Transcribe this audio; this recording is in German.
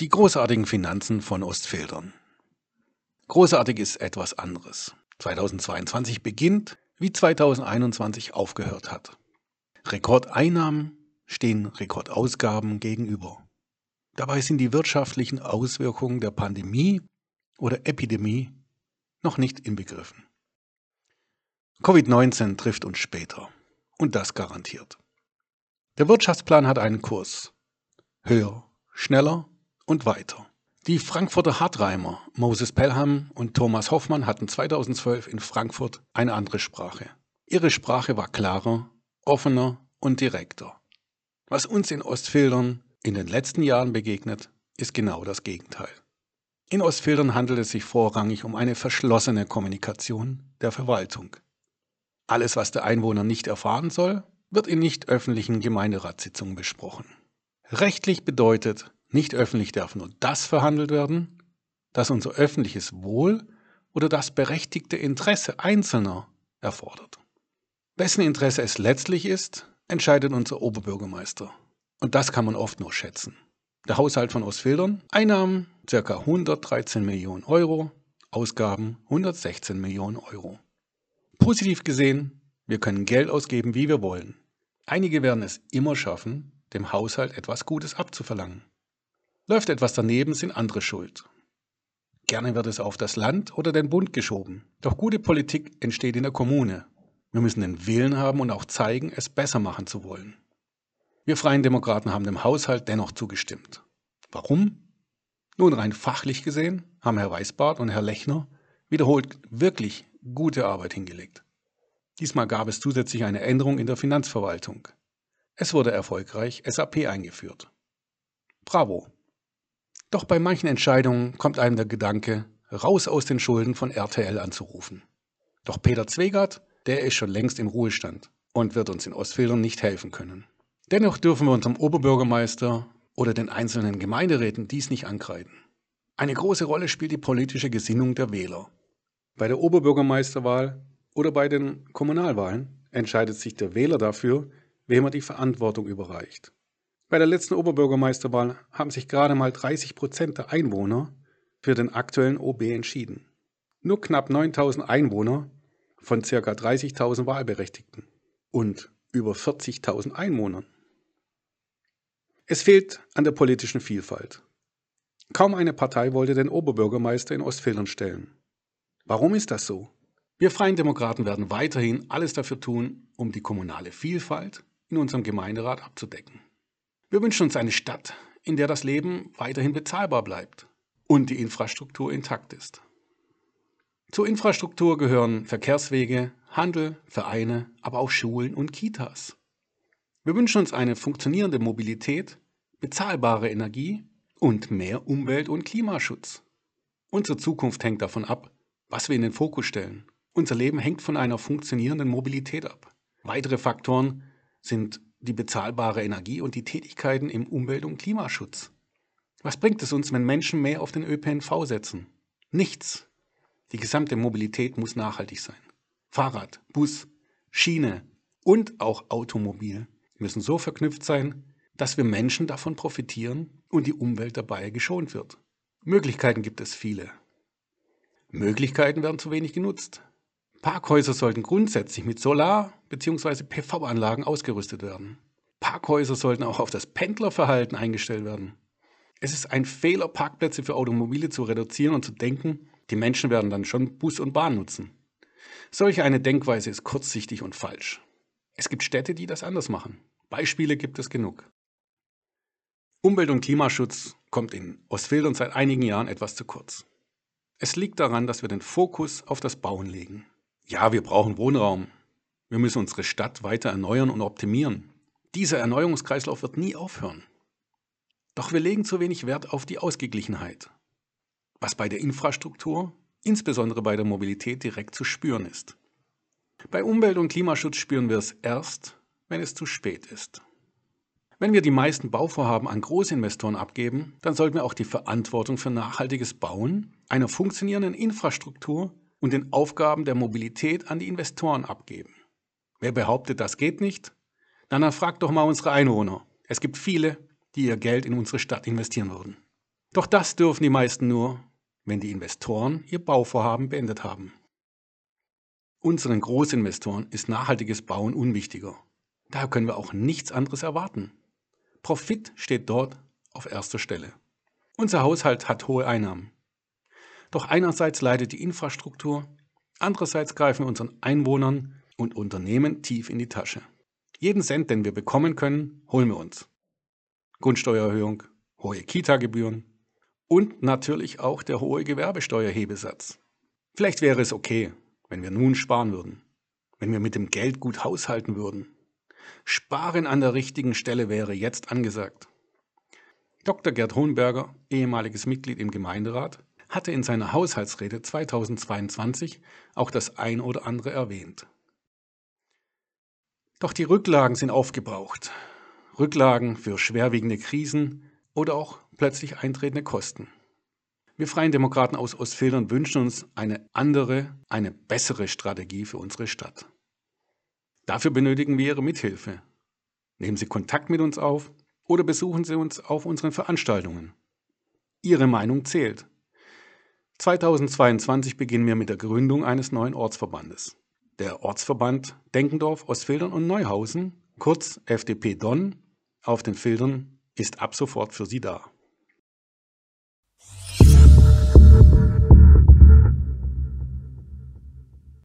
Die großartigen Finanzen von Ostfildern. Großartig ist etwas anderes. 2022 beginnt, wie 2021 aufgehört hat. Rekordeinnahmen stehen Rekordausgaben gegenüber. Dabei sind die wirtschaftlichen Auswirkungen der Pandemie oder Epidemie noch nicht inbegriffen. Covid-19 trifft uns später und das garantiert. Der Wirtschaftsplan hat einen Kurs. Höher, schneller und weiter. Die Frankfurter Hartreimer Moses Pelham und Thomas Hoffmann hatten 2012 in Frankfurt eine andere Sprache. Ihre Sprache war klarer, offener und direkter. Was uns in Ostfildern in den letzten Jahren begegnet, ist genau das Gegenteil. In Ostfildern handelt es sich vorrangig um eine verschlossene Kommunikation der Verwaltung. Alles, was der Einwohner nicht erfahren soll, wird in nicht öffentlichen Gemeinderatssitzungen besprochen. Rechtlich bedeutet, nicht öffentlich darf nur das verhandelt werden, das unser öffentliches Wohl oder das berechtigte Interesse Einzelner erfordert. Wessen Interesse es letztlich ist, entscheidet unser Oberbürgermeister. Und das kann man oft nur schätzen. Der Haushalt von Ostfildern, Einnahmen ca. 113 Millionen Euro, Ausgaben 116 Millionen Euro. Positiv gesehen, wir können Geld ausgeben, wie wir wollen. Einige werden es immer schaffen, dem Haushalt etwas Gutes abzuverlangen. Läuft etwas daneben, sind andere schuld. Gerne wird es auf das Land oder den Bund geschoben. Doch gute Politik entsteht in der Kommune. Wir müssen den Willen haben und auch zeigen, es besser machen zu wollen. Wir Freien Demokraten haben dem Haushalt dennoch zugestimmt. Warum? Nun rein fachlich gesehen haben Herr Weisbart und Herr Lechner wiederholt wirklich gute Arbeit hingelegt. Diesmal gab es zusätzlich eine Änderung in der Finanzverwaltung. Es wurde erfolgreich SAP eingeführt. Bravo! Doch bei manchen Entscheidungen kommt einem der Gedanke, raus aus den Schulden von RTL anzurufen. Doch Peter Zwegert, der ist schon längst im Ruhestand und wird uns in Ostfildern nicht helfen können. Dennoch dürfen wir unserem Oberbürgermeister oder den einzelnen Gemeinderäten dies nicht ankreiden. Eine große Rolle spielt die politische Gesinnung der Wähler. Bei der Oberbürgermeisterwahl oder bei den Kommunalwahlen entscheidet sich der Wähler dafür, wem er die Verantwortung überreicht. Bei der letzten Oberbürgermeisterwahl haben sich gerade mal 30 Prozent der Einwohner für den aktuellen OB entschieden. Nur knapp 9000 Einwohner von ca. 30.000 Wahlberechtigten und über 40.000 Einwohnern. Es fehlt an der politischen Vielfalt. Kaum eine Partei wollte den Oberbürgermeister in Ostfildern stellen. Warum ist das so? Wir Freien Demokraten werden weiterhin alles dafür tun, um die kommunale Vielfalt in unserem Gemeinderat abzudecken. Wir wünschen uns eine Stadt, in der das Leben weiterhin bezahlbar bleibt und die Infrastruktur intakt ist. Zur Infrastruktur gehören Verkehrswege, Handel, Vereine, aber auch Schulen und Kitas. Wir wünschen uns eine funktionierende Mobilität, bezahlbare Energie und mehr Umwelt- und Klimaschutz. Unsere Zukunft hängt davon ab, was wir in den Fokus stellen. Unser Leben hängt von einer funktionierenden Mobilität ab. Weitere Faktoren sind die bezahlbare Energie und die Tätigkeiten im Umwelt- und Klimaschutz. Was bringt es uns, wenn Menschen mehr auf den ÖPNV setzen? Nichts. Die gesamte Mobilität muss nachhaltig sein. Fahrrad, Bus, Schiene und auch Automobil müssen so verknüpft sein, dass wir Menschen davon profitieren und die Umwelt dabei geschont wird. Möglichkeiten gibt es viele. Möglichkeiten werden zu wenig genutzt. Parkhäuser sollten grundsätzlich mit Solar- bzw. PV-Anlagen ausgerüstet werden. Parkhäuser sollten auch auf das Pendlerverhalten eingestellt werden. Es ist ein Fehler, Parkplätze für Automobile zu reduzieren und zu denken, die Menschen werden dann schon Bus und Bahn nutzen. Solch eine Denkweise ist kurzsichtig und falsch. Es gibt Städte, die das anders machen. Beispiele gibt es genug. Umwelt- und Klimaschutz kommt in Ostfildern seit einigen Jahren etwas zu kurz. Es liegt daran, dass wir den Fokus auf das Bauen legen. Ja, wir brauchen Wohnraum. Wir müssen unsere Stadt weiter erneuern und optimieren. Dieser Erneuerungskreislauf wird nie aufhören. Doch wir legen zu wenig Wert auf die Ausgeglichenheit, was bei der Infrastruktur, insbesondere bei der Mobilität, direkt zu spüren ist. Bei Umwelt- und Klimaschutz spüren wir es erst, wenn es zu spät ist. Wenn wir die meisten Bauvorhaben an Großinvestoren abgeben, dann sollten wir auch die Verantwortung für nachhaltiges Bauen, einer funktionierenden Infrastruktur und den Aufgaben der Mobilität an die Investoren abgeben. Wer behauptet, das geht nicht? Dann fragt doch mal unsere Einwohner. Es gibt viele, die ihr Geld in unsere Stadt investieren würden. Doch das dürfen die meisten nur, wenn die Investoren ihr Bauvorhaben beendet haben. Unseren Großinvestoren ist nachhaltiges Bauen unwichtiger. Daher können wir auch nichts anderes erwarten. Profit steht dort auf erster Stelle. Unser Haushalt hat hohe Einnahmen. Doch einerseits leidet die Infrastruktur, andererseits greifen wir unseren Einwohnern und Unternehmen tief in die Tasche. Jeden Cent, den wir bekommen können, holen wir uns. Grundsteuererhöhung, hohe Kita-Gebühren und natürlich auch der hohe Gewerbesteuerhebesatz. Vielleicht wäre es okay, wenn wir nun sparen würden, wenn wir mit dem Geld gut haushalten würden. Sparen an der richtigen Stelle wäre jetzt angesagt. Dr. Gerd Hohenberger, ehemaliges Mitglied im Gemeinderat, hatte in seiner Haushaltsrede 2022 auch das ein oder andere erwähnt. Doch die Rücklagen sind aufgebraucht. Rücklagen für schwerwiegende Krisen oder auch plötzlich eintretende Kosten. Wir Freien Demokraten aus Ostfildern wünschen uns eine andere, eine bessere Strategie für unsere Stadt. Dafür benötigen wir Ihre Mithilfe. Nehmen Sie Kontakt mit uns auf oder besuchen Sie uns auf unseren Veranstaltungen. Ihre Meinung zählt. 2022 beginnen wir mit der Gründung eines neuen Ortsverbandes. Der Ortsverband Denkendorf, Ostfildern und Neuhausen, kurz FDP Donn, auf den Filtern ist ab sofort für Sie da.